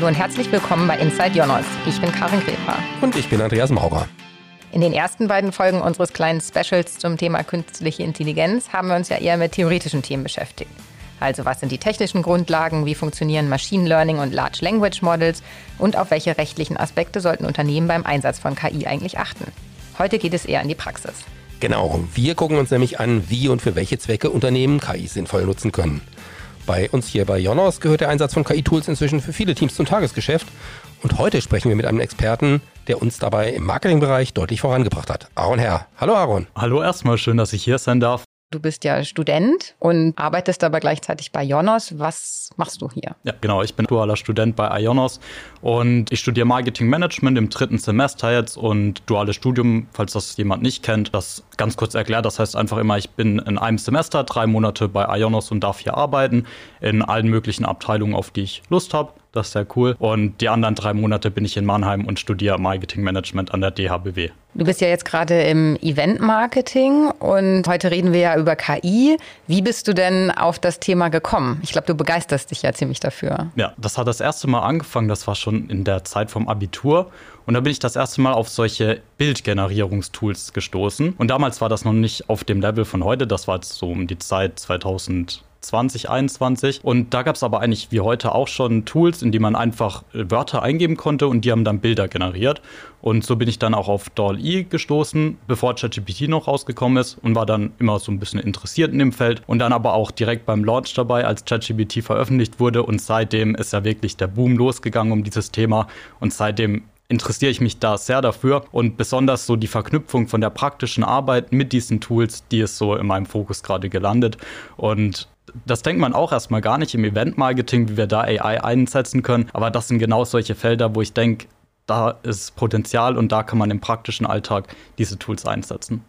Hallo und herzlich willkommen bei Inside Jonas. Ich bin Karin Gräfer. Und ich bin Andreas Maurer. In den ersten beiden Folgen unseres kleinen Specials zum Thema künstliche Intelligenz haben wir uns ja eher mit theoretischen Themen beschäftigt. Also was sind die technischen Grundlagen, wie funktionieren Machine Learning und Large Language Models und auf welche rechtlichen Aspekte sollten Unternehmen beim Einsatz von KI eigentlich achten. Heute geht es eher in die Praxis. Genau, wir gucken uns nämlich an, wie und für welche Zwecke Unternehmen KI sinnvoll nutzen können. Bei uns hier bei Jonas gehört der Einsatz von KI-Tools inzwischen für viele Teams zum Tagesgeschäft. Und heute sprechen wir mit einem Experten, der uns dabei im Marketingbereich deutlich vorangebracht hat. Aaron Herr. Hallo Aaron. Hallo erstmal, schön, dass ich hier sein darf. Du bist ja Student und arbeitest aber gleichzeitig bei Ionos. Was machst du hier? Ja, genau. Ich bin dualer Student bei Ionos und ich studiere Marketing Management im dritten Semester jetzt und duales Studium, falls das jemand nicht kennt, das ganz kurz erklärt. Das heißt einfach immer, ich bin in einem Semester drei Monate bei Ionos und darf hier arbeiten in allen möglichen Abteilungen, auf die ich Lust habe. Das ist sehr cool. Und die anderen drei Monate bin ich in Mannheim und studiere Marketing Management an der DHBW. Du bist ja jetzt gerade im Event-Marketing und heute reden wir ja über KI. Wie bist du denn auf das Thema gekommen? Ich glaube, du begeisterst dich ja ziemlich dafür. Ja, das hat das erste Mal angefangen. Das war schon in der Zeit vom Abitur. Und da bin ich das erste Mal auf solche Bildgenerierungstools gestoßen. Und damals war das noch nicht auf dem Level von heute. Das war jetzt so um die Zeit 2000. 2021. Und da gab es aber eigentlich wie heute auch schon Tools, in die man einfach äh, Wörter eingeben konnte und die haben dann Bilder generiert. Und so bin ich dann auch auf DALL-E gestoßen, bevor ChatGPT noch rausgekommen ist und war dann immer so ein bisschen interessiert in dem Feld und dann aber auch direkt beim Launch dabei, als ChatGPT veröffentlicht wurde und seitdem ist ja wirklich der Boom losgegangen um dieses Thema und seitdem interessiere ich mich da sehr dafür und besonders so die Verknüpfung von der praktischen Arbeit mit diesen Tools, die ist so in meinem Fokus gerade gelandet und das denkt man auch erstmal gar nicht im Event-Marketing, wie wir da AI einsetzen können. Aber das sind genau solche Felder, wo ich denke, da ist Potenzial und da kann man im praktischen Alltag diese Tools einsetzen.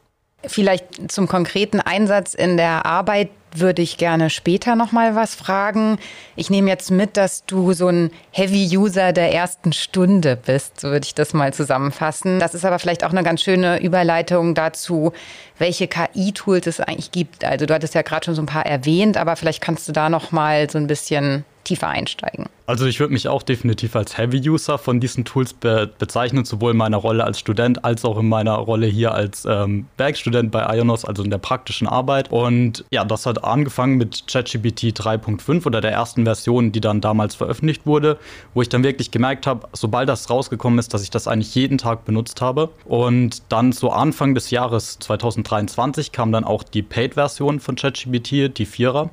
Vielleicht zum konkreten Einsatz in der Arbeit würde ich gerne später noch mal was fragen. Ich nehme jetzt mit, dass du so ein Heavy User der ersten Stunde bist, so würde ich das mal zusammenfassen. Das ist aber vielleicht auch eine ganz schöne Überleitung dazu, welche KI-Tools es eigentlich gibt. Also du hattest ja gerade schon so ein paar erwähnt, aber vielleicht kannst du da noch mal so ein bisschen tiefer einsteigen. Also ich würde mich auch definitiv als Heavy-User von diesen Tools be bezeichnen, sowohl in meiner Rolle als Student als auch in meiner Rolle hier als ähm, bei Ionos, also in der praktischen Arbeit. Und ja, das hat angefangen mit ChatGPT 3.5 oder der ersten Version, die dann damals veröffentlicht wurde, wo ich dann wirklich gemerkt habe, sobald das rausgekommen ist, dass ich das eigentlich jeden Tag benutzt habe. Und dann so Anfang des Jahres 2023 kam dann auch die Paid-Version von ChatGPT, die Vierer.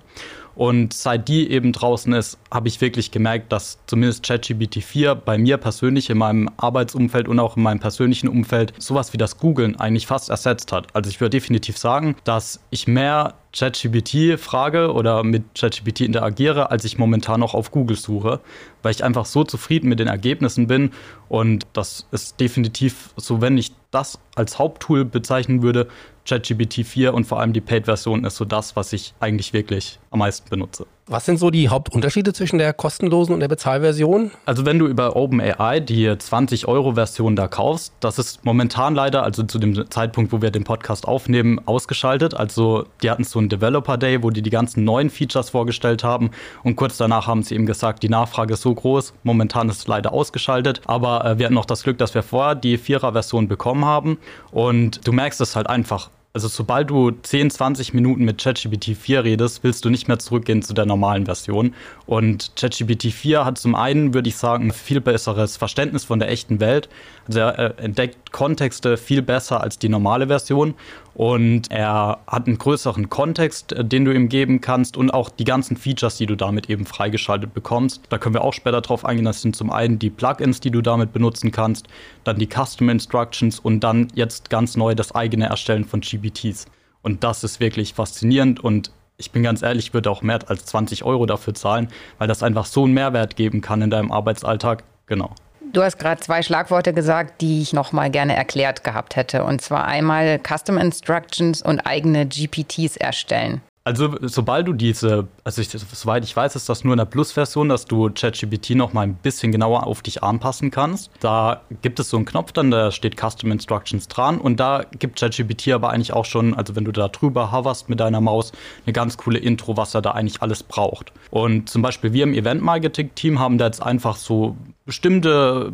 Und seit die eben draußen ist, habe ich wirklich gemerkt, dass zumindest ChatGPT 4 bei mir persönlich in meinem Arbeitsumfeld und auch in meinem persönlichen Umfeld sowas wie das Googlen eigentlich fast ersetzt hat. Also ich würde definitiv sagen, dass ich mehr ChatGPT frage oder mit ChatGPT interagiere, als ich momentan noch auf Google suche, weil ich einfach so zufrieden mit den Ergebnissen bin. Und das ist definitiv so, wenn ich das als Haupttool bezeichnen würde, ChatGPT 4 und vor allem die Paid-Version ist so das, was ich eigentlich wirklich am meisten benutze. Was sind so die Hauptunterschiede zwischen der kostenlosen und der Bezahlversion? Also wenn du über OpenAI die 20-Euro-Version da kaufst, das ist momentan leider, also zu dem Zeitpunkt, wo wir den Podcast aufnehmen, ausgeschaltet. Also die hatten so einen Developer Day, wo die die ganzen neuen Features vorgestellt haben und kurz danach haben sie eben gesagt, die Nachfrage ist so groß, momentan ist es leider ausgeschaltet. Aber äh, wir hatten noch das Glück, dass wir vorher die Vierer-Version bekommen haben und du merkst es halt einfach also sobald du 10, 20 Minuten mit ChatGPT 4 redest, willst du nicht mehr zurückgehen zu der normalen Version. Und ChatGPT 4 hat zum einen, würde ich sagen, ein viel besseres Verständnis von der echten Welt. Also er entdeckt Kontexte viel besser als die normale Version und er hat einen größeren Kontext, äh, den du ihm geben kannst und auch die ganzen Features, die du damit eben freigeschaltet bekommst. Da können wir auch später drauf eingehen. Das sind zum einen die Plugins, die du damit benutzen kannst, dann die Custom Instructions und dann jetzt ganz neu das eigene Erstellen von GPTs. Und das ist wirklich faszinierend und ich bin ganz ehrlich, ich würde auch mehr als 20 Euro dafür zahlen, weil das einfach so einen Mehrwert geben kann in deinem Arbeitsalltag. Genau. Du hast gerade zwei Schlagworte gesagt, die ich noch mal gerne erklärt gehabt hätte. Und zwar einmal Custom Instructions und eigene GPTs erstellen. Also sobald du diese, also ich, soweit ich weiß, ist das nur in der Plus-Version, dass du ChatGPT noch mal ein bisschen genauer auf dich anpassen kannst. Da gibt es so einen Knopf dann, da steht Custom Instructions dran und da gibt ChatGPT aber eigentlich auch schon, also wenn du da drüber hoverst mit deiner Maus, eine ganz coole Intro, was er da eigentlich alles braucht. Und zum Beispiel wir im Event-Marketing-Team haben da jetzt einfach so bestimmte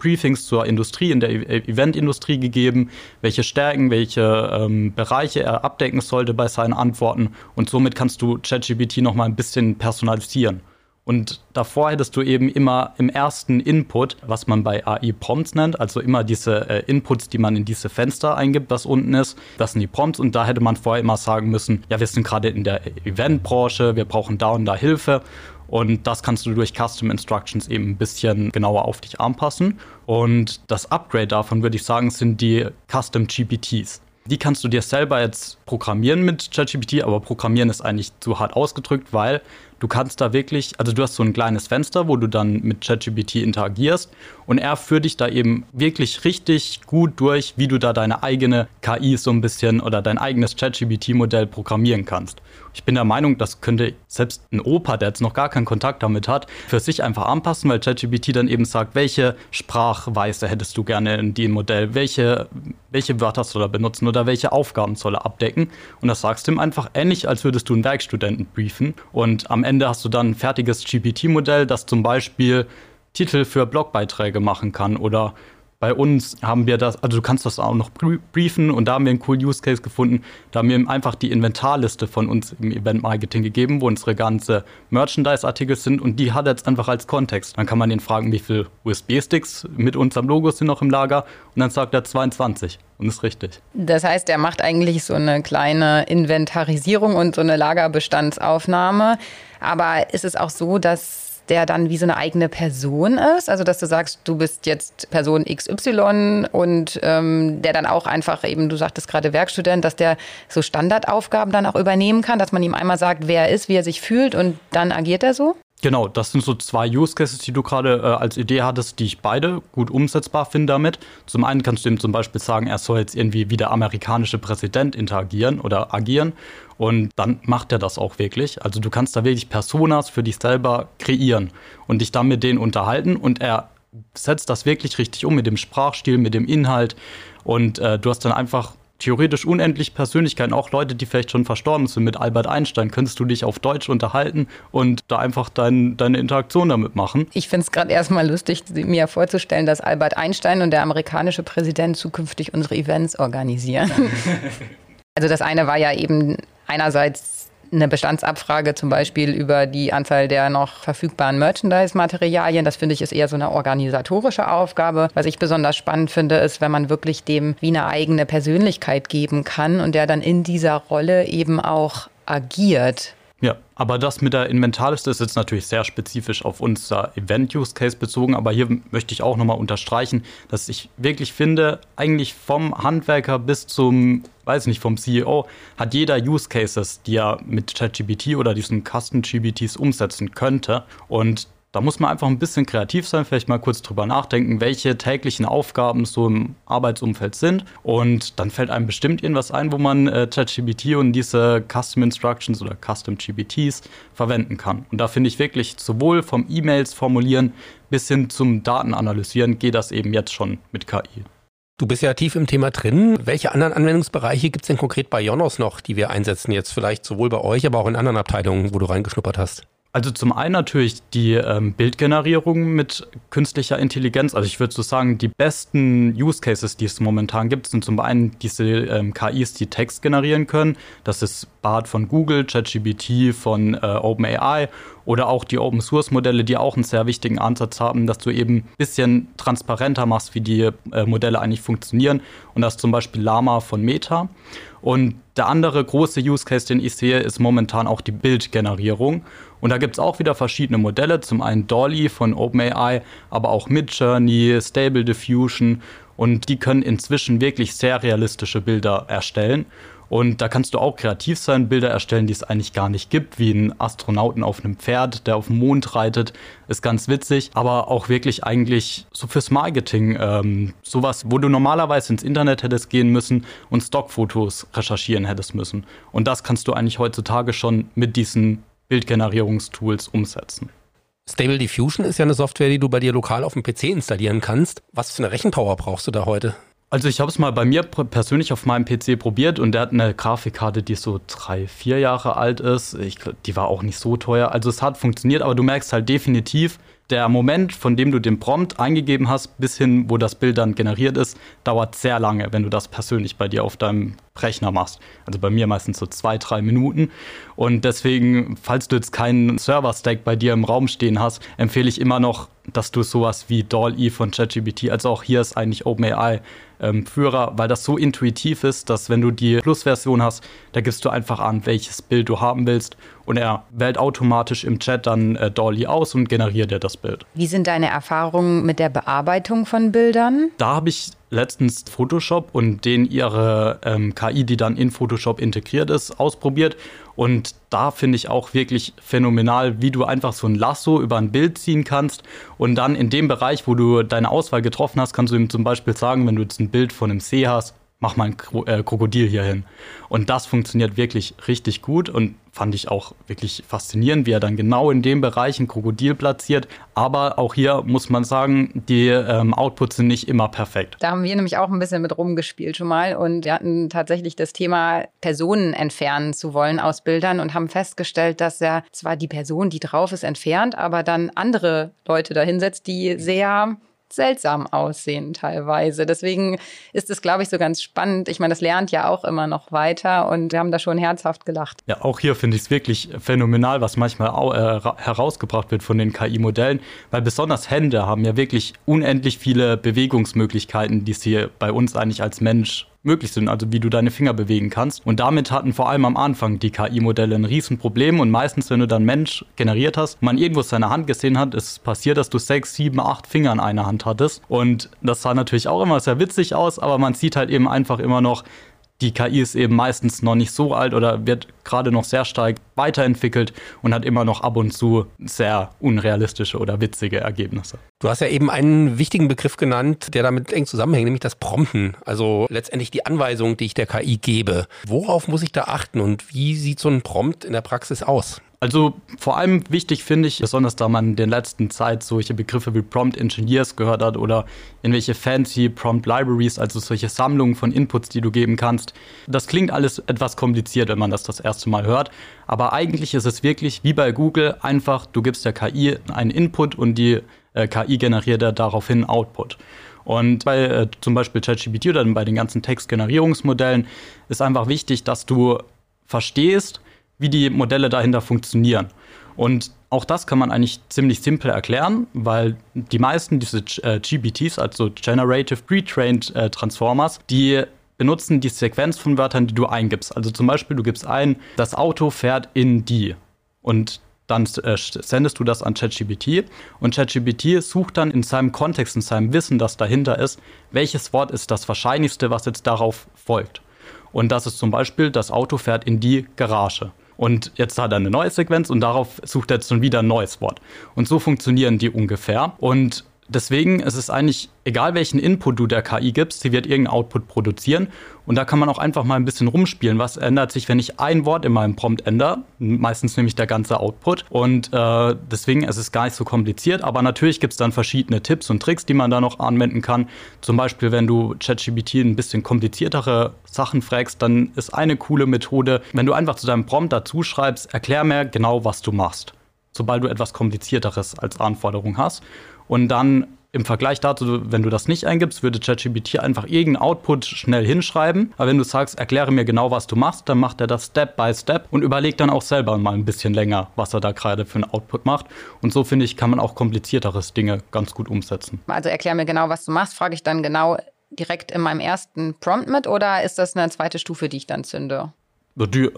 Briefings zur Industrie, in der e-, Eventindustrie gegeben, welche Stärken, welche ähm, Bereiche er abdecken sollte bei seinen Antworten. Und somit kannst du ChatGPT noch mal ein bisschen personalisieren. Und davor hättest du eben immer im ersten Input, was man bei AI Prompts nennt, also immer diese äh, Inputs, die man in diese Fenster eingibt, was unten ist. Das sind die Prompts und da hätte man vorher immer sagen müssen, ja, wir sind gerade in der Eventbranche, wir brauchen da und da Hilfe. Und das kannst du durch Custom Instructions eben ein bisschen genauer auf dich anpassen. Und das Upgrade davon, würde ich sagen, sind die Custom GPTs. Die kannst du dir selber jetzt programmieren mit ChatGPT, aber programmieren ist eigentlich zu hart ausgedrückt, weil Du kannst da wirklich, also du hast so ein kleines Fenster, wo du dann mit ChatGPT interagierst und er führt dich da eben wirklich richtig gut durch, wie du da deine eigene KI so ein bisschen oder dein eigenes ChatGPT-Modell programmieren kannst. Ich bin der Meinung, das könnte selbst ein Opa, der jetzt noch gar keinen Kontakt damit hat, für sich einfach anpassen, weil ChatGPT dann eben sagt, welche Sprachweise hättest du gerne in dem Modell, welche, welche Wörter soll er benutzen oder welche Aufgaben soll er abdecken. Und das sagst du ihm einfach ähnlich, als würdest du einen Werkstudenten briefen. Und am Ende hast du dann ein fertiges GPT-Modell, das zum Beispiel Titel für Blogbeiträge machen kann oder bei uns haben wir das, also du kannst das auch noch briefen und da haben wir einen coolen Use Case gefunden. Da haben wir einfach die Inventarliste von uns im Event Marketing gegeben, wo unsere ganze Merchandise-Artikel sind und die hat er jetzt einfach als Kontext. Dann kann man den fragen, wie viele USB-Sticks mit unserem Logo sind noch im Lager und dann sagt er 22 und ist richtig. Das heißt, er macht eigentlich so eine kleine Inventarisierung und so eine Lagerbestandsaufnahme. Aber ist es auch so, dass der dann wie so eine eigene Person ist. Also dass du sagst, du bist jetzt Person XY und ähm, der dann auch einfach eben, du sagtest gerade Werkstudent, dass der so Standardaufgaben dann auch übernehmen kann, dass man ihm einmal sagt, wer er ist, wie er sich fühlt und dann agiert er so? Genau, das sind so zwei Use Cases, die du gerade äh, als Idee hattest, die ich beide gut umsetzbar finde damit. Zum einen kannst du ihm zum Beispiel sagen, er soll jetzt irgendwie wie der amerikanische Präsident interagieren oder agieren. Und dann macht er das auch wirklich. Also du kannst da wirklich Personas für dich selber kreieren und dich dann mit denen unterhalten und er setzt das wirklich richtig um mit dem Sprachstil, mit dem Inhalt. Und äh, du hast dann einfach theoretisch unendlich Persönlichkeiten, auch Leute, die vielleicht schon verstorben sind. Mit Albert Einstein könntest du dich auf Deutsch unterhalten und da einfach dein, deine Interaktion damit machen. Ich finde es gerade erstmal lustig, mir vorzustellen, dass Albert Einstein und der amerikanische Präsident zukünftig unsere Events organisieren. also das eine war ja eben einerseits eine Bestandsabfrage zum Beispiel über die Anzahl der noch verfügbaren Merchandise-Materialien. Das finde ich ist eher so eine organisatorische Aufgabe. Was ich besonders spannend finde, ist, wenn man wirklich dem wie eine eigene Persönlichkeit geben kann und der dann in dieser Rolle eben auch agiert. Ja, aber das mit der Inventarliste ist jetzt natürlich sehr spezifisch auf unser Event-Use-Case bezogen. Aber hier möchte ich auch nochmal unterstreichen, dass ich wirklich finde, eigentlich vom Handwerker bis zum, weiß nicht, vom CEO hat jeder Use-Cases, die er mit ChatGPT oder diesen Custom-GPTs umsetzen könnte. Und da muss man einfach ein bisschen kreativ sein, vielleicht mal kurz drüber nachdenken, welche täglichen Aufgaben so im Arbeitsumfeld sind. Und dann fällt einem bestimmt irgendwas ein, wo man äh, und diese Custom Instructions oder Custom GPTs verwenden kann. Und da finde ich wirklich sowohl vom E-Mails formulieren bis hin zum Datenanalysieren geht das eben jetzt schon mit KI. Du bist ja tief im Thema drin. Welche anderen Anwendungsbereiche gibt es denn konkret bei Jonos noch, die wir einsetzen jetzt? Vielleicht sowohl bei euch, aber auch in anderen Abteilungen, wo du reingeschnuppert hast? Also zum einen natürlich die ähm, Bildgenerierung mit künstlicher Intelligenz. Also ich würde so sagen, die besten Use Cases, die es momentan gibt, sind zum einen diese ähm, KIs, die Text generieren können. Das ist Bart von Google, ChatGPT von äh, OpenAI oder auch die Open Source Modelle, die auch einen sehr wichtigen Ansatz haben, dass du eben ein bisschen transparenter machst, wie die äh, Modelle eigentlich funktionieren. Und das ist zum Beispiel Lama von Meta. Und der andere große Use Case, den ich sehe, ist momentan auch die Bildgenerierung. Und da gibt es auch wieder verschiedene Modelle. Zum einen Dolly von OpenAI, aber auch Midjourney, Stable Diffusion. Und die können inzwischen wirklich sehr realistische Bilder erstellen. Und da kannst du auch kreativ sein, Bilder erstellen, die es eigentlich gar nicht gibt, wie ein Astronauten auf einem Pferd, der auf dem Mond reitet, ist ganz witzig, aber auch wirklich eigentlich so fürs Marketing, ähm, sowas, wo du normalerweise ins Internet hättest gehen müssen und Stockfotos recherchieren hättest müssen. Und das kannst du eigentlich heutzutage schon mit diesen Bildgenerierungstools umsetzen. Stable Diffusion ist ja eine Software, die du bei dir lokal auf dem PC installieren kannst. Was für eine Rechenpower brauchst du da heute? Also ich habe es mal bei mir persönlich auf meinem PC probiert und der hat eine Grafikkarte, die so drei, vier Jahre alt ist. Ich, die war auch nicht so teuer. Also es hat funktioniert, aber du merkst halt definitiv, der Moment, von dem du den Prompt eingegeben hast, bis hin, wo das Bild dann generiert ist, dauert sehr lange, wenn du das persönlich bei dir auf deinem Rechner machst. Also bei mir meistens so zwei, drei Minuten. Und deswegen, falls du jetzt keinen Server-Stack bei dir im Raum stehen hast, empfehle ich immer noch, dass du sowas wie DALL-E von ChatGPT, also auch hier ist eigentlich OpenAI ähm, Führer, weil das so intuitiv ist, dass wenn du die Plus-Version hast, da gibst du einfach an, welches Bild du haben willst und er wählt automatisch im Chat dann äh, Dolly aus und generiert dir das Bild. Wie sind deine Erfahrungen mit der Bearbeitung von Bildern? Da habe ich letztens Photoshop und den ihre ähm, KI, die dann in Photoshop integriert ist, ausprobiert. Und da finde ich auch wirklich phänomenal, wie du einfach so ein Lasso über ein Bild ziehen kannst und dann in dem Bereich, wo du deine Auswahl getroffen hast, kannst du ihm zum Beispiel sagen, wenn du jetzt ein Bild von einem See hast, mach mal ein äh, Krokodil hier hin. Und das funktioniert wirklich richtig gut und fand ich auch wirklich faszinierend, wie er dann genau in dem Bereich ein Krokodil platziert. Aber auch hier muss man sagen, die ähm, Outputs sind nicht immer perfekt. Da haben wir nämlich auch ein bisschen mit rumgespielt schon mal und wir hatten tatsächlich das Thema, Personen entfernen zu wollen aus Bildern und haben festgestellt, dass er zwar die Person, die drauf ist, entfernt, aber dann andere Leute dahinsetzt, die sehr seltsam aussehen teilweise. Deswegen ist es, glaube ich, so ganz spannend. Ich meine, das lernt ja auch immer noch weiter und wir haben da schon herzhaft gelacht. Ja, auch hier finde ich es wirklich phänomenal, was manchmal auch, äh, herausgebracht wird von den KI-Modellen, weil besonders Hände haben ja wirklich unendlich viele Bewegungsmöglichkeiten, die sie bei uns eigentlich als Mensch möglich sind, also wie du deine Finger bewegen kannst. Und damit hatten vor allem am Anfang die KI-Modelle ein Riesenproblem und meistens, wenn du dann Mensch generiert hast, man irgendwo seine Hand gesehen hat, ist passiert, dass du sechs, sieben, acht Finger in einer Hand hattest. Und das sah natürlich auch immer sehr witzig aus, aber man sieht halt eben einfach immer noch, die KI ist eben meistens noch nicht so alt oder wird gerade noch sehr stark weiterentwickelt und hat immer noch ab und zu sehr unrealistische oder witzige Ergebnisse. Du hast ja eben einen wichtigen Begriff genannt, der damit eng zusammenhängt, nämlich das Prompten. Also letztendlich die Anweisung, die ich der KI gebe. Worauf muss ich da achten und wie sieht so ein Prompt in der Praxis aus? Also vor allem wichtig finde ich, besonders da man in der letzten Zeit solche Begriffe wie Prompt Engineers gehört hat oder irgendwelche fancy Prompt Libraries, also solche Sammlungen von Inputs, die du geben kannst. Das klingt alles etwas kompliziert, wenn man das das erste Mal hört, aber eigentlich ist es wirklich wie bei Google einfach, du gibst der KI einen Input und die äh, KI generiert daraufhin Output. Und bei äh, zum Beispiel ChatGPT oder bei den ganzen Textgenerierungsmodellen ist einfach wichtig, dass du verstehst, wie die Modelle dahinter funktionieren. Und auch das kann man eigentlich ziemlich simpel erklären, weil die meisten diese äh, GPTs, also Generative Pre-Trained äh, Transformers, die benutzen die Sequenz von Wörtern, die du eingibst. Also zum Beispiel, du gibst ein, das Auto fährt in die. Und dann äh, sendest du das an ChatGPT und ChatGPT sucht dann in seinem Kontext, in seinem Wissen, das dahinter ist, welches Wort ist das wahrscheinlichste, was jetzt darauf folgt. Und das ist zum Beispiel, das Auto fährt in die Garage. Und jetzt hat er eine neue Sequenz und darauf sucht er jetzt schon wieder ein neues Wort. Und so funktionieren die ungefähr. Und deswegen ist es eigentlich egal, welchen Input du der KI gibst, sie wird irgendeinen Output produzieren. Und da kann man auch einfach mal ein bisschen rumspielen. Was ändert sich, wenn ich ein Wort in meinem Prompt ändere? Meistens nämlich der ganze Output. Und äh, deswegen ist es gar nicht so kompliziert. Aber natürlich gibt es dann verschiedene Tipps und Tricks, die man da noch anwenden kann. Zum Beispiel, wenn du ChatGPT ein bisschen kompliziertere Sachen fragst, dann ist eine coole Methode, wenn du einfach zu deinem Prompt dazu schreibst, erklär mir genau, was du machst. Sobald du etwas komplizierteres als Anforderung hast. Und dann im Vergleich dazu, wenn du das nicht eingibst, würde ChatGPT einfach irgendeinen Output schnell hinschreiben. Aber wenn du sagst, erkläre mir genau, was du machst, dann macht er das Step by Step und überlegt dann auch selber mal ein bisschen länger, was er da gerade für einen Output macht. Und so finde ich, kann man auch komplizierteres Dinge ganz gut umsetzen. Also erklär mir genau, was du machst, frage ich dann genau direkt in meinem ersten Prompt mit oder ist das eine zweite Stufe, die ich dann zünde?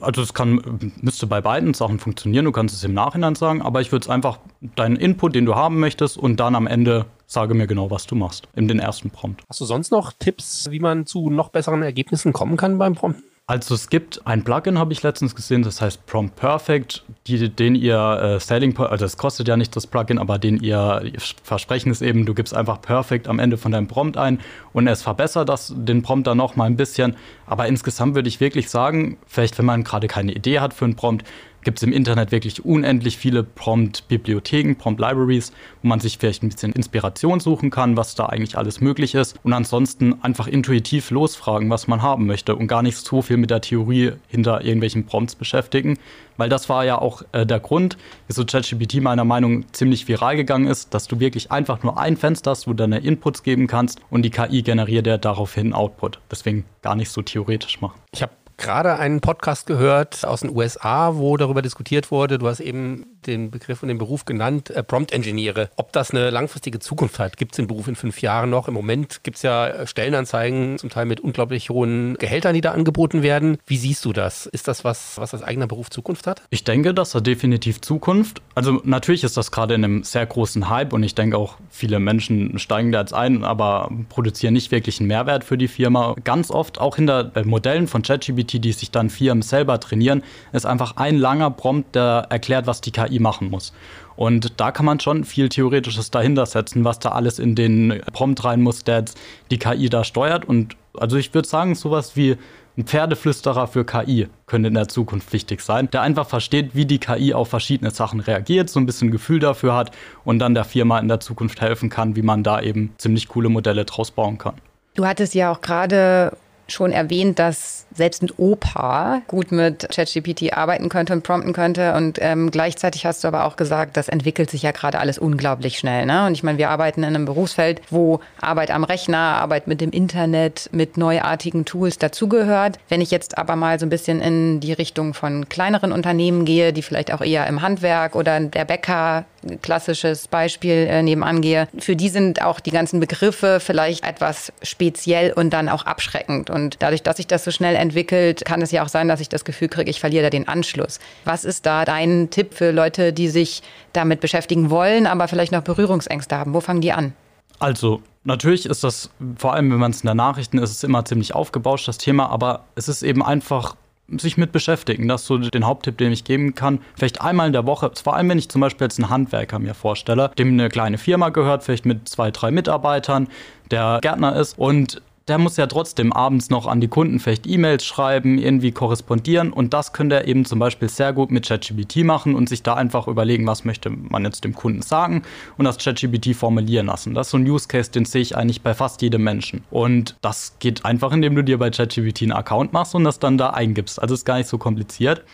Also es kann, müsste bei beiden Sachen funktionieren, du kannst es im Nachhinein sagen, aber ich würde es einfach deinen Input, den du haben möchtest, und dann am Ende sage mir genau, was du machst, in den ersten Prompt. Hast du sonst noch Tipps, wie man zu noch besseren Ergebnissen kommen kann beim Prompten? Also es gibt ein Plugin, habe ich letztens gesehen, das heißt Prompt Perfect, die, den ihr äh, Selling also es kostet ja nicht das Plugin, aber den ihr Versprechen ist eben, du gibst einfach Perfect am Ende von deinem Prompt ein und es verbessert das, den Prompt dann noch mal ein bisschen. Aber insgesamt würde ich wirklich sagen, vielleicht wenn man gerade keine Idee hat für einen Prompt, gibt es im Internet wirklich unendlich viele Prompt-Bibliotheken, Prompt-Libraries, wo man sich vielleicht ein bisschen Inspiration suchen kann, was da eigentlich alles möglich ist. Und ansonsten einfach intuitiv losfragen, was man haben möchte und gar nicht so viel mit der Theorie hinter irgendwelchen Prompts beschäftigen. Weil das war ja auch äh, der Grund, wieso ChatGPT meiner Meinung nach ziemlich viral gegangen ist, dass du wirklich einfach nur ein Fenster hast, wo du deine Inputs geben kannst und die KI generiert ja daraufhin Output. Deswegen gar nicht so theoretisch machen. Ich habe gerade einen Podcast gehört aus den USA, wo darüber diskutiert wurde. Du hast eben den Begriff und den Beruf genannt, äh, Prompt Engineere. Ob das eine langfristige Zukunft hat, gibt es den Beruf in fünf Jahren noch? Im Moment gibt es ja Stellenanzeigen, zum Teil mit unglaublich hohen Gehältern, die da angeboten werden. Wie siehst du das? Ist das was, was als eigener Beruf Zukunft hat? Ich denke, das hat definitiv Zukunft. Also natürlich ist das gerade in einem sehr großen Hype und ich denke auch, viele Menschen steigen da jetzt ein, aber produzieren nicht wirklich einen Mehrwert für die Firma. Ganz oft auch hinter äh, Modellen von ChatGPT, die sich dann Firmen selber trainieren, ist einfach ein langer Prompt, der erklärt, was die KI machen muss. Und da kann man schon viel Theoretisches dahinter setzen, was da alles in den Prompt rein muss, der die KI da steuert. Und also ich würde sagen, sowas wie ein Pferdeflüsterer für KI könnte in der Zukunft wichtig sein, der einfach versteht, wie die KI auf verschiedene Sachen reagiert, so ein bisschen Gefühl dafür hat und dann der Firma in der Zukunft helfen kann, wie man da eben ziemlich coole Modelle draus bauen kann. Du hattest ja auch gerade schon erwähnt, dass selbst ein Opa gut mit ChatGPT arbeiten könnte und prompten könnte. Und ähm, gleichzeitig hast du aber auch gesagt, das entwickelt sich ja gerade alles unglaublich schnell. Ne? Und ich meine, wir arbeiten in einem Berufsfeld, wo Arbeit am Rechner, Arbeit mit dem Internet, mit neuartigen Tools dazugehört. Wenn ich jetzt aber mal so ein bisschen in die Richtung von kleineren Unternehmen gehe, die vielleicht auch eher im Handwerk oder der Bäcker klassisches Beispiel äh, nebenan gehe, für die sind auch die ganzen Begriffe vielleicht etwas speziell und dann auch abschreckend. Und dadurch, dass sich das so schnell entwickelt, kann es ja auch sein, dass ich das Gefühl kriege, ich verliere da den Anschluss. Was ist da dein Tipp für Leute, die sich damit beschäftigen wollen, aber vielleicht noch Berührungsängste haben? Wo fangen die an? Also, natürlich ist das, vor allem wenn man es in der Nachrichten ist, ist immer ziemlich aufgebauscht, das Thema, aber es ist eben einfach sich mit beschäftigen. Das ist so den Haupttipp, den ich geben kann. Vielleicht einmal in der Woche, vor allem wenn ich zum Beispiel jetzt einen Handwerker mir vorstelle, dem eine kleine Firma gehört, vielleicht mit zwei, drei Mitarbeitern, der Gärtner ist und der muss ja trotzdem abends noch an die Kunden vielleicht E-Mails schreiben, irgendwie korrespondieren und das könnte er eben zum Beispiel sehr gut mit ChatGPT machen und sich da einfach überlegen, was möchte man jetzt dem Kunden sagen und das ChatGPT formulieren lassen. Das ist so ein Use Case, den sehe ich eigentlich bei fast jedem Menschen. Und das geht einfach, indem du dir bei ChatGPT einen Account machst und das dann da eingibst. Also ist gar nicht so kompliziert.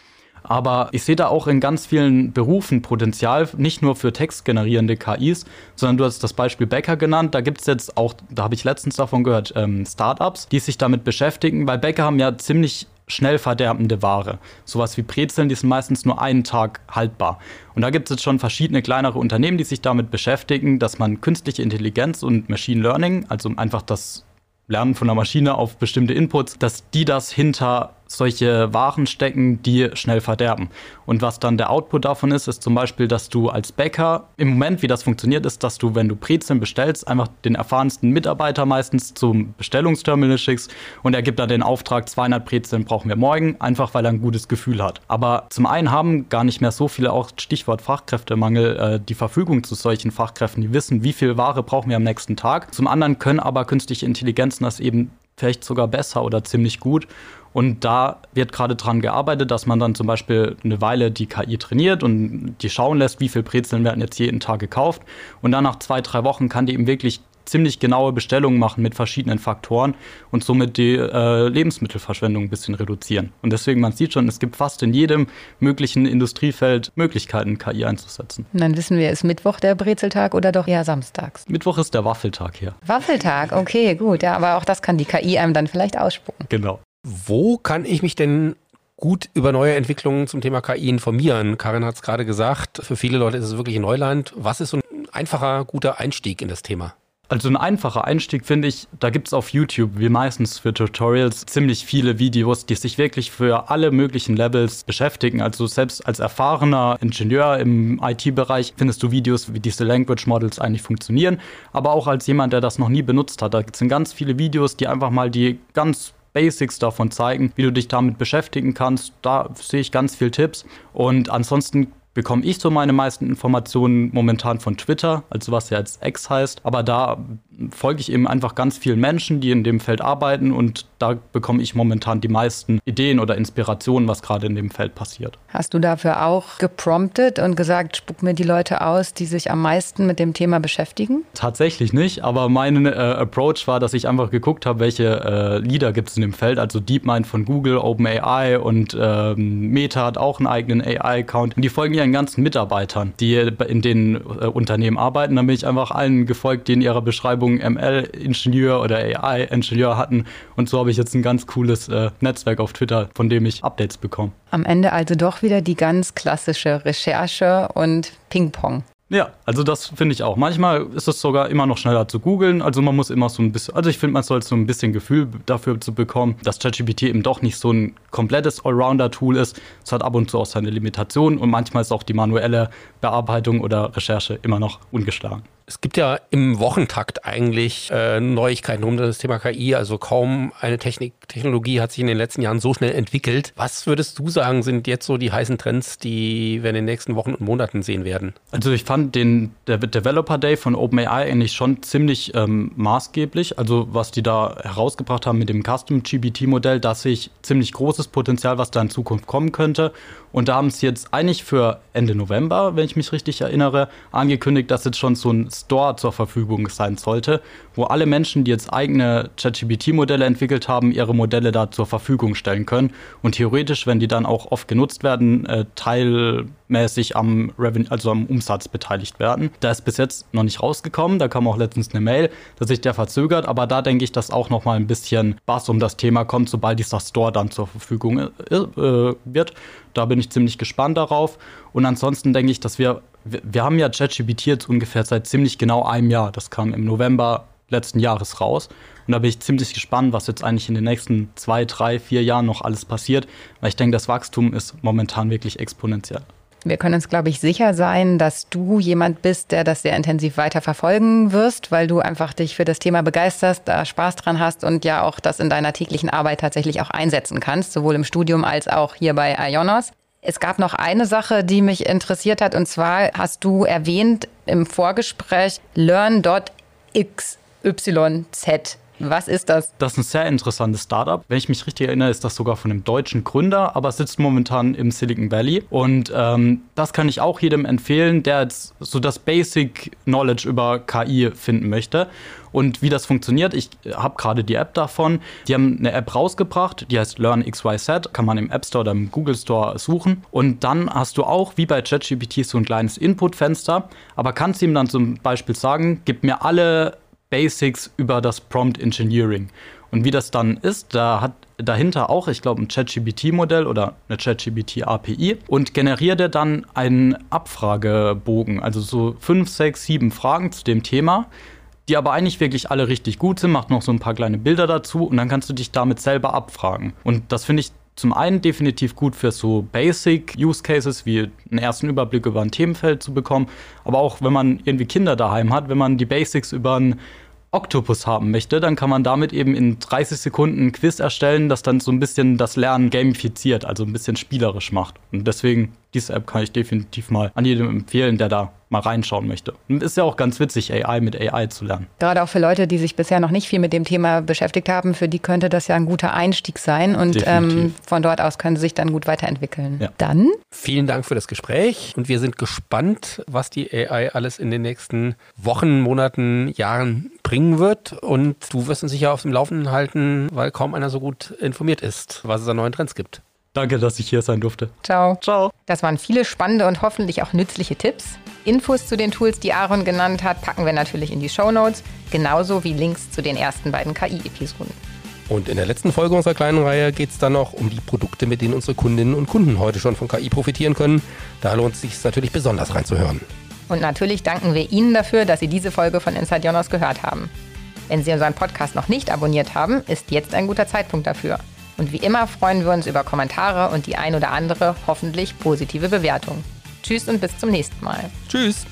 Aber ich sehe da auch in ganz vielen Berufen Potenzial, nicht nur für textgenerierende KIs, sondern du hast das Beispiel Bäcker genannt. Da gibt es jetzt auch, da habe ich letztens davon gehört, ähm, Startups, die sich damit beschäftigen, weil Bäcker haben ja ziemlich schnell verderbende Ware. Sowas wie Brezeln, die sind meistens nur einen Tag haltbar. Und da gibt es jetzt schon verschiedene kleinere Unternehmen, die sich damit beschäftigen, dass man künstliche Intelligenz und Machine Learning, also einfach das Lernen von der Maschine auf bestimmte Inputs, dass die das hinter solche Waren stecken, die schnell verderben. Und was dann der Output davon ist, ist zum Beispiel, dass du als Bäcker, im Moment, wie das funktioniert, ist, dass du, wenn du Brezeln bestellst, einfach den erfahrensten Mitarbeiter meistens zum Bestellungsterminal schickst und er gibt dann den Auftrag, 200 Brezeln brauchen wir morgen, einfach weil er ein gutes Gefühl hat. Aber zum einen haben gar nicht mehr so viele, auch Stichwort Fachkräftemangel, äh, die Verfügung zu solchen Fachkräften, die wissen, wie viel Ware brauchen wir am nächsten Tag. Zum anderen können aber künstliche Intelligenzen das eben vielleicht sogar besser oder ziemlich gut. Und da wird gerade dran gearbeitet, dass man dann zum Beispiel eine Weile die KI trainiert und die schauen lässt, wie viel Brezeln werden jetzt jeden Tag gekauft. Und dann nach zwei, drei Wochen kann die eben wirklich ziemlich genaue Bestellungen machen mit verschiedenen Faktoren und somit die äh, Lebensmittelverschwendung ein bisschen reduzieren. Und deswegen, man sieht schon, es gibt fast in jedem möglichen Industriefeld Möglichkeiten, KI einzusetzen. Und dann wissen wir, ist Mittwoch der Brezeltag oder doch eher samstags? Mittwoch ist der Waffeltag hier. Waffeltag, okay, gut. Ja, aber auch das kann die KI einem dann vielleicht ausspucken. Genau. Wo kann ich mich denn gut über neue Entwicklungen zum Thema KI informieren? Karin hat es gerade gesagt, für viele Leute ist es wirklich Neuland. Was ist so ein einfacher, guter Einstieg in das Thema? Also ein einfacher Einstieg finde ich, da gibt es auf YouTube, wie meistens für Tutorials, ziemlich viele Videos, die sich wirklich für alle möglichen Levels beschäftigen. Also selbst als erfahrener Ingenieur im IT-Bereich findest du Videos, wie diese Language Models eigentlich funktionieren. Aber auch als jemand, der das noch nie benutzt hat, da sind ganz viele Videos, die einfach mal die ganz Basics davon zeigen, wie du dich damit beschäftigen kannst. Da sehe ich ganz viel Tipps. Und ansonsten bekomme ich so meine meisten Informationen momentan von Twitter, also was ja als X heißt. Aber da folge ich eben einfach ganz vielen Menschen, die in dem Feld arbeiten und da bekomme ich momentan die meisten Ideen oder Inspirationen, was gerade in dem Feld passiert. Hast du dafür auch gepromptet und gesagt, spuck mir die Leute aus, die sich am meisten mit dem Thema beschäftigen? Tatsächlich nicht, aber mein äh, Approach war, dass ich einfach geguckt habe, welche äh, Leader gibt es in dem Feld, also DeepMind von Google, OpenAI und ähm, Meta hat auch einen eigenen AI-Account und die folgen ihren ganzen Mitarbeitern, die in den äh, Unternehmen arbeiten. Dann bin ich einfach allen gefolgt, die in ihrer Beschreibung ML-Ingenieur oder AI-Ingenieur hatten und so habe ich jetzt ein ganz cooles äh, Netzwerk auf Twitter, von dem ich Updates bekomme. Am Ende also doch wieder die ganz klassische Recherche und Ping-Pong. Ja, also das finde ich auch. Manchmal ist es sogar immer noch schneller zu googeln. Also man muss immer so ein bisschen, also ich finde, man soll so ein bisschen Gefühl dafür zu bekommen, dass ChatGPT eben doch nicht so ein komplettes Allrounder-Tool ist. Es hat ab und zu auch seine Limitationen und manchmal ist auch die manuelle Bearbeitung oder Recherche immer noch ungeschlagen. Es gibt ja im Wochentakt eigentlich äh, Neuigkeiten um das Thema KI. Also kaum eine Technik, Technologie hat sich in den letzten Jahren so schnell entwickelt. Was würdest du sagen, sind jetzt so die heißen Trends, die wir in den nächsten Wochen und Monaten sehen werden? Also ich fand den der Developer Day von OpenAI eigentlich schon ziemlich ähm, maßgeblich. Also was die da herausgebracht haben mit dem Custom GPT-Modell, da sehe ich ziemlich großes Potenzial, was da in Zukunft kommen könnte. Und da haben sie jetzt eigentlich für Ende November, wenn ich mich richtig erinnere, angekündigt, dass jetzt schon so ein Store zur Verfügung sein sollte, wo alle Menschen, die jetzt eigene ChatGPT-Modelle entwickelt haben, ihre Modelle da zur Verfügung stellen können. Und theoretisch, wenn die dann auch oft genutzt werden, äh, teilmäßig am Revenue, also am Umsatz beteiligt werden. Da ist bis jetzt noch nicht rausgekommen. Da kam auch letztens eine Mail, dass sich der verzögert. Aber da denke ich, dass auch noch mal ein bisschen Bass um das Thema kommt, sobald dieser Store dann zur Verfügung äh, äh wird. Da bin ich ziemlich gespannt darauf. Und ansonsten denke ich, dass wir, wir, wir haben ja ChatGPT jetzt ungefähr seit ziemlich genau einem Jahr. Das kam im November letzten Jahres raus. Und da bin ich ziemlich gespannt, was jetzt eigentlich in den nächsten zwei, drei, vier Jahren noch alles passiert. Weil ich denke, das Wachstum ist momentan wirklich exponentiell. Wir können uns, glaube ich, sicher sein, dass du jemand bist, der das sehr intensiv weiter verfolgen wirst, weil du einfach dich für das Thema begeisterst, da Spaß dran hast und ja auch das in deiner täglichen Arbeit tatsächlich auch einsetzen kannst, sowohl im Studium als auch hier bei Ionos. Es gab noch eine Sache, die mich interessiert hat, und zwar hast du erwähnt im Vorgespräch learn.xyz. Was ist das? Das ist ein sehr interessantes Startup. Wenn ich mich richtig erinnere, ist das sogar von einem deutschen Gründer, aber sitzt momentan im Silicon Valley. Und ähm, das kann ich auch jedem empfehlen, der jetzt so das Basic Knowledge über KI finden möchte. Und wie das funktioniert, ich habe gerade die App davon. Die haben eine App rausgebracht, die heißt Learn XYZ, kann man im App Store oder im Google Store suchen. Und dann hast du auch, wie bei ChatGPT, so ein kleines Input-Fenster, aber kannst ihm dann zum Beispiel sagen, gib mir alle Basics über das Prompt Engineering. Und wie das dann ist, da hat dahinter auch, ich glaube, ein ChatGPT-Modell oder eine ChatGPT-API und generiert er dann einen Abfragebogen, also so fünf, sechs, sieben Fragen zu dem Thema, die aber eigentlich wirklich alle richtig gut sind, macht noch so ein paar kleine Bilder dazu und dann kannst du dich damit selber abfragen. Und das finde ich zum einen definitiv gut für so Basic Use Cases wie einen ersten Überblick über ein Themenfeld zu bekommen, aber auch wenn man irgendwie Kinder daheim hat, wenn man die Basics über ein Octopus haben möchte, dann kann man damit eben in 30 Sekunden ein Quiz erstellen, das dann so ein bisschen das Lernen gamifiziert, also ein bisschen spielerisch macht. Und deswegen, diese App kann ich definitiv mal an jedem empfehlen, der da mal reinschauen möchte. Ist ja auch ganz witzig, AI mit AI zu lernen. Gerade auch für Leute, die sich bisher noch nicht viel mit dem Thema beschäftigt haben, für die könnte das ja ein guter Einstieg sein und ähm, von dort aus können sie sich dann gut weiterentwickeln. Ja. Dann? Vielen Dank für das Gespräch und wir sind gespannt, was die AI alles in den nächsten Wochen, Monaten, Jahren bringen wird und du wirst uns sicher auf dem Laufenden halten, weil kaum einer so gut informiert ist, was es an neuen Trends gibt. Danke, dass ich hier sein durfte. Ciao. Ciao. Das waren viele spannende und hoffentlich auch nützliche Tipps. Infos zu den Tools, die Aaron genannt hat, packen wir natürlich in die Show Notes, genauso wie Links zu den ersten beiden KI-Episoden. Und in der letzten Folge unserer kleinen Reihe geht es dann noch um die Produkte, mit denen unsere Kundinnen und Kunden heute schon von KI profitieren können. Da lohnt es sich natürlich besonders reinzuhören. Und natürlich danken wir Ihnen dafür, dass Sie diese Folge von Inside Jonas gehört haben. Wenn Sie unseren Podcast noch nicht abonniert haben, ist jetzt ein guter Zeitpunkt dafür. Und wie immer freuen wir uns über Kommentare und die ein oder andere hoffentlich positive Bewertung. Tschüss und bis zum nächsten Mal. Tschüss.